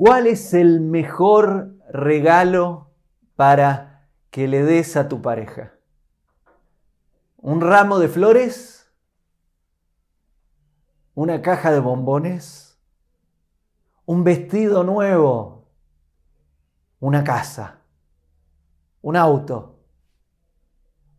¿Cuál es el mejor regalo para que le des a tu pareja? ¿Un ramo de flores? ¿Una caja de bombones? ¿Un vestido nuevo? ¿Una casa? ¿Un auto?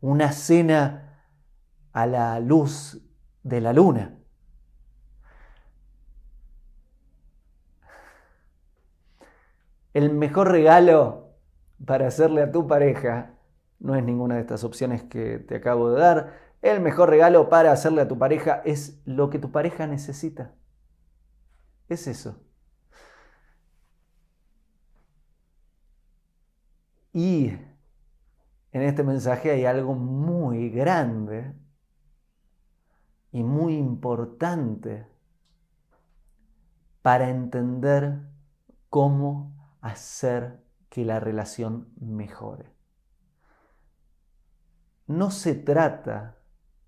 ¿Una cena a la luz de la luna? El mejor regalo para hacerle a tu pareja no es ninguna de estas opciones que te acabo de dar. El mejor regalo para hacerle a tu pareja es lo que tu pareja necesita. Es eso. Y en este mensaje hay algo muy grande y muy importante para entender cómo hacer que la relación mejore. No se trata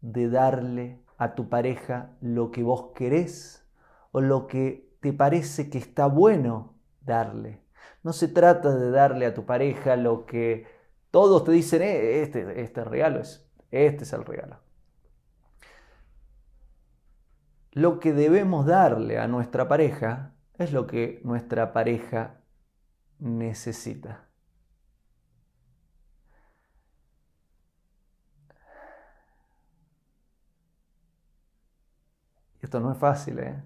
de darle a tu pareja lo que vos querés o lo que te parece que está bueno darle. No se trata de darle a tu pareja lo que todos te dicen, eh, este, este regalo es, este es el regalo. Lo que debemos darle a nuestra pareja es lo que nuestra pareja necesita. Esto no es fácil, ¿eh?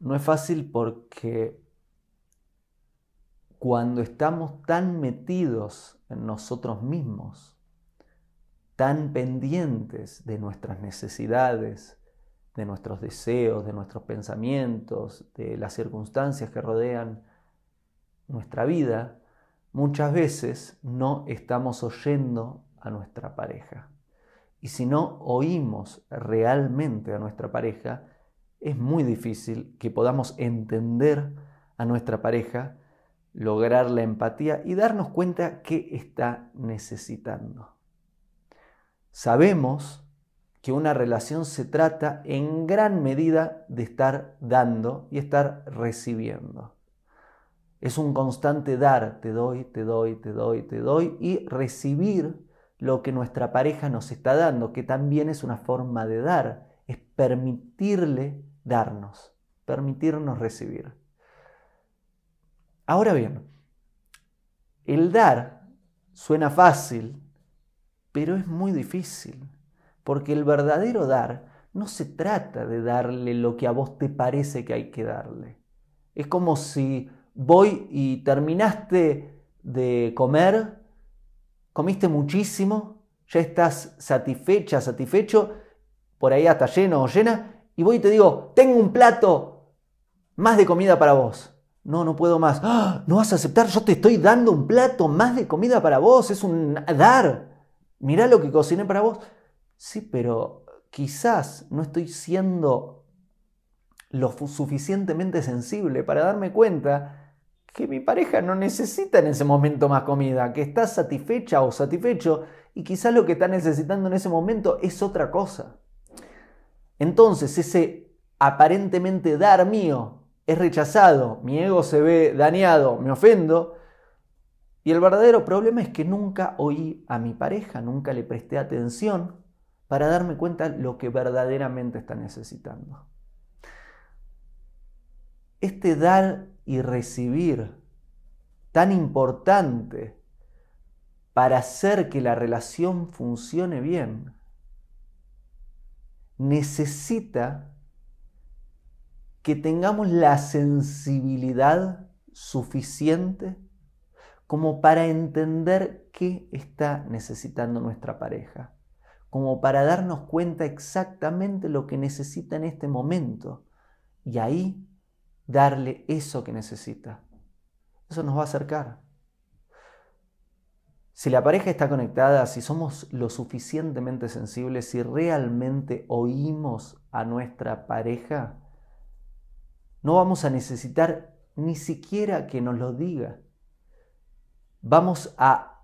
No es fácil porque cuando estamos tan metidos en nosotros mismos, tan pendientes de nuestras necesidades, de nuestros deseos, de nuestros pensamientos, de las circunstancias que rodean nuestra vida, muchas veces no estamos oyendo a nuestra pareja. Y si no oímos realmente a nuestra pareja, es muy difícil que podamos entender a nuestra pareja, lograr la empatía y darnos cuenta qué está necesitando. Sabemos que una relación se trata en gran medida de estar dando y estar recibiendo. Es un constante dar, te doy, te doy, te doy, te doy y recibir lo que nuestra pareja nos está dando, que también es una forma de dar, es permitirle darnos, permitirnos recibir. Ahora bien, el dar suena fácil, pero es muy difícil, porque el verdadero dar no se trata de darle lo que a vos te parece que hay que darle. Es como si voy y terminaste de comer, comiste muchísimo, ya estás satisfecha, satisfecho, por ahí hasta lleno o llena, y voy y te digo, tengo un plato más de comida para vos. No, no puedo más. ¡Ah! No vas a aceptar, yo te estoy dando un plato más de comida para vos, es un dar. Mirá lo que cociné para vos. Sí, pero quizás no estoy siendo lo suficientemente sensible para darme cuenta que mi pareja no necesita en ese momento más comida, que está satisfecha o satisfecho y quizás lo que está necesitando en ese momento es otra cosa. Entonces ese aparentemente dar mío es rechazado, mi ego se ve dañado, me ofendo, y el verdadero problema es que nunca oí a mi pareja, nunca le presté atención para darme cuenta lo que verdaderamente está necesitando. Este dar y recibir tan importante para hacer que la relación funcione bien, necesita que tengamos la sensibilidad suficiente como para entender qué está necesitando nuestra pareja, como para darnos cuenta exactamente lo que necesita en este momento. Y ahí darle eso que necesita. Eso nos va a acercar. Si la pareja está conectada, si somos lo suficientemente sensibles, si realmente oímos a nuestra pareja, no vamos a necesitar ni siquiera que nos lo diga. Vamos a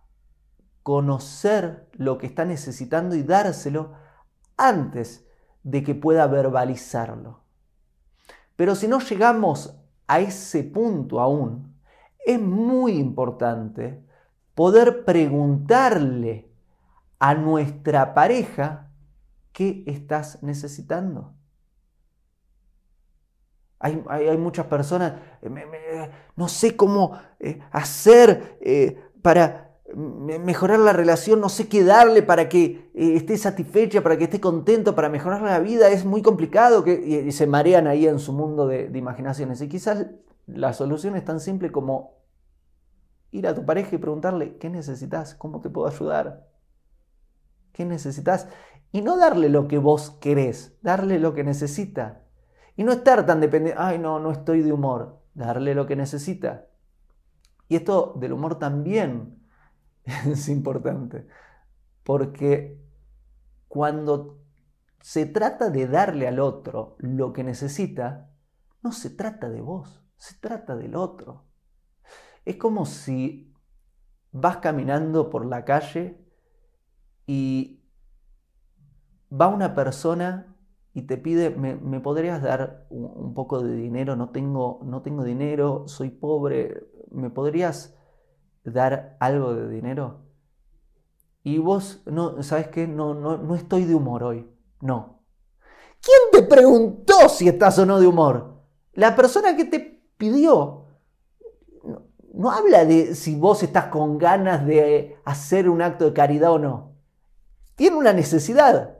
conocer lo que está necesitando y dárselo antes de que pueda verbalizarlo. Pero si no llegamos a ese punto aún, es muy importante poder preguntarle a nuestra pareja qué estás necesitando. Hay, muchas personas, eh, no sé cómo eh, hacer eh, para mejorar la relación, no sé qué darle para que esté satisfecha, para que esté contento, para mejorar la vida, es muy complicado que, y, se marean ahí en su mundo de, de imaginaciones. Y quizás la solución es tan simple como ir a tu pareja y preguntarle, ¿qué necesitas? ¿Cómo te puedo ayudar? ¿Qué necesitas? Y no darle lo que vos querés, darle lo que necesita. Y no estar tan dependiente, ay no, no estoy de humor, darle lo que necesita. Y esto del humor también es importante, porque cuando se trata de darle al otro lo que necesita, no se trata de vos, se trata del otro. Es como si vas caminando por la calle y va una persona y te pide, ¿me, podrías dar un, poco de dinero? No tengo, no tengo dinero, soy pobre, ¿me podrías dar algo de dinero? Y vos, no, ¿sabes qué? No, no, no estoy de humor hoy. No. ¿Quién te preguntó si estás o no de humor? La persona que te pidió. No, habla de si vos estás con ganas de hacer un acto de caridad o no. Tiene una necesidad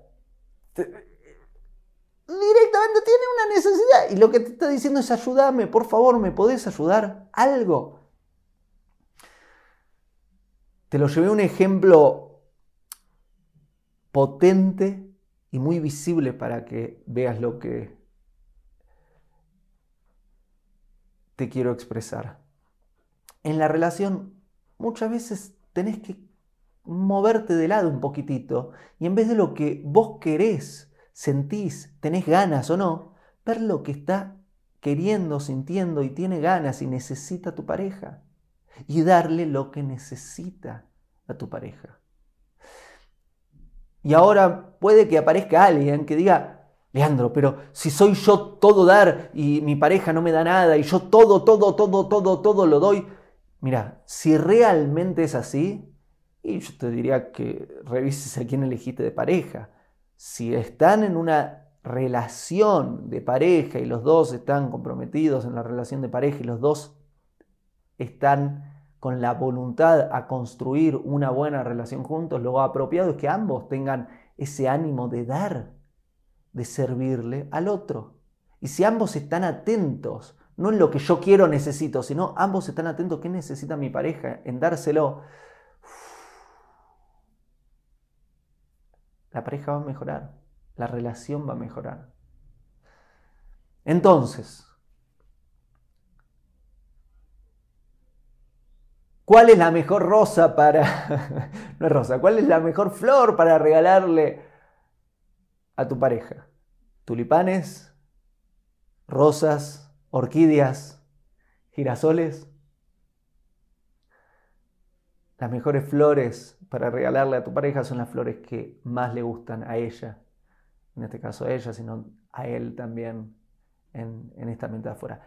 directamente tiene una necesidad y lo que te está diciendo es ayúdame, por favor, ¿me podés ayudar? Algo. Te lo llevé un ejemplo potente y muy visible para que veas lo que te quiero expresar. En la relación muchas veces tenés que moverte de lado un poquitito y en vez de lo que vos querés, sentís, tenés ganas o no, ver lo que está queriendo, sintiendo y tiene ganas y necesita tu pareja. Y darle lo que necesita a tu pareja. Y ahora puede que aparezca alguien que diga, Leandro, pero si soy yo todo dar y mi pareja no me da nada y yo todo, todo, todo, todo, todo lo doy. Mira, si realmente es así, y yo te diría que revises a quién elegiste de pareja si están en una relación de pareja y los dos están comprometidos en la relación de pareja y los dos están con la voluntad a construir una buena relación juntos, lo apropiado es que ambos tengan ese ánimo de dar, de servirle al otro. Y si ambos están atentos, no en lo que yo quiero necesito, sino ambos están atentos qué necesita mi pareja, en dárselo, la pareja va a mejorar, la relación va a mejorar. Entonces, ¿cuál es la mejor rosa para... no es rosa, ¿cuál es la mejor flor para regalarle a tu pareja? ¿Tulipanes? ¿Rosas? ¿Orquídeas? ¿Girasoles? Las mejores flores para regalarle a tu pareja son las flores que más le gustan a ella, en este caso a ella, sino a él también en, esta metáfora.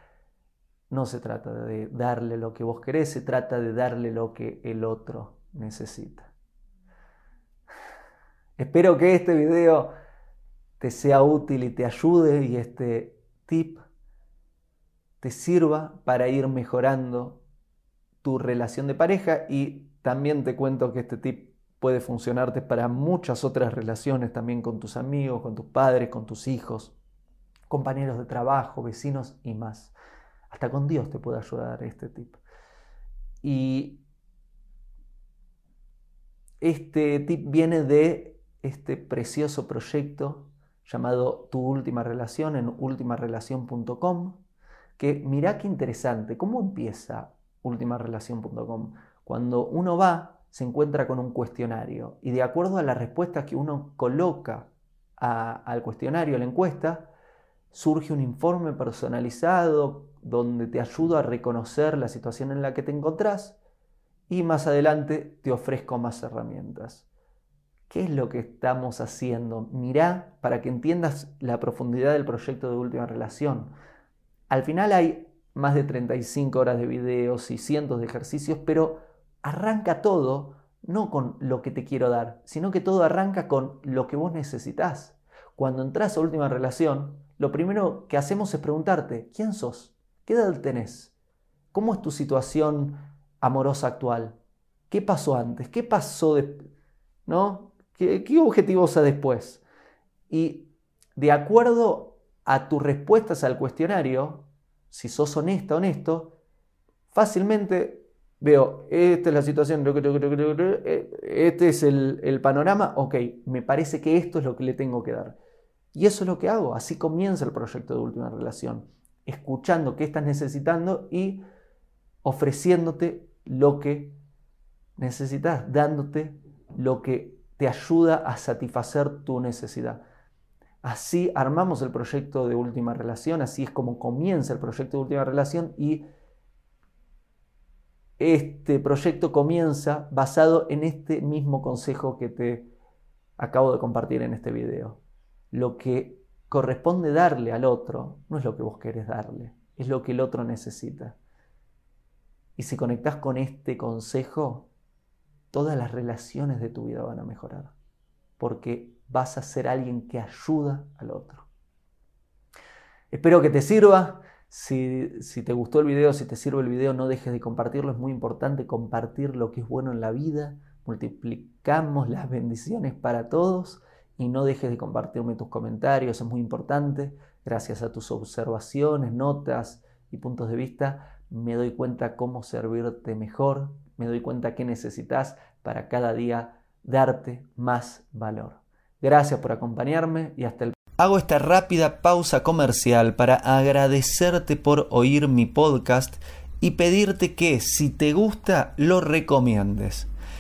No se trata de darle lo que vos querés, se trata de darle lo que el otro necesita. Espero que este video te sea útil y te ayude y este tip te sirva para ir mejorando tu relación de pareja y también te cuento que este tip puede funcionarte para muchas otras relaciones, también con tus amigos, con tus padres, con tus hijos, compañeros de trabajo, vecinos y más. Hasta con Dios te puede ayudar este tip. Y este tip viene de este precioso proyecto llamado Tu Última Relación en ultimarelación.com, que mirá qué interesante, ¿cómo empieza ultimarelación.com? Cuando uno va, se encuentra con un cuestionario y de acuerdo a las respuestas que uno coloca al cuestionario, a la encuesta, surge un informe personalizado donde te ayudo a reconocer la situación en la que te encontrás y más adelante te ofrezco más herramientas. ¿Qué es lo que estamos haciendo? Mirá para que entiendas la profundidad del proyecto de última relación. Al final hay más de 35 horas de videos y cientos de ejercicios, pero arranca todo no con lo que te quiero dar, sino que todo arranca con lo que vos necesitas. Cuando entras a última relación, lo primero que hacemos es preguntarte, ¿quién sos? ¿Qué edad tenés? ¿Cómo es tu situación amorosa actual? ¿Qué pasó antes? ¿Qué pasó después? ¿No? ¿Qué, ¿Qué objetivos a después? Y de acuerdo a tus respuestas al cuestionario, si sos honesta, honesto, fácilmente veo, esta es la situación, este es el, el, panorama, ok, me parece que esto es lo que le tengo que dar. Y eso es lo que hago, así comienza el proyecto de última relación, escuchando qué estás necesitando y ofreciéndote lo que necesitas, dándote lo que te ayuda a satisfacer tu necesidad. Así armamos el proyecto de última relación, así es como comienza el proyecto de última relación y este proyecto comienza basado en este mismo consejo que te acabo de compartir en este video. Lo que corresponde darle al otro no es lo que vos querés darle, es lo que el otro necesita. Y si conectás con este consejo, todas las relaciones de tu vida van a mejorar, porque vas a ser alguien que ayuda al otro. Espero que te sirva. Si, te gustó el video, si te sirve el video, no dejes de compartirlo. Es muy importante compartir lo que es bueno en la vida. Multiplicamos las bendiciones para todos y no dejes de compartirme tus comentarios. Es muy importante. Gracias a tus observaciones, notas y puntos de vista, me doy cuenta cómo servirte mejor. Me doy cuenta qué necesitas para cada día darte más valor. Gracias por acompañarme y hasta el Hago esta rápida pausa comercial para agradecerte por oír mi podcast y pedirte que si te gusta lo recomiendes.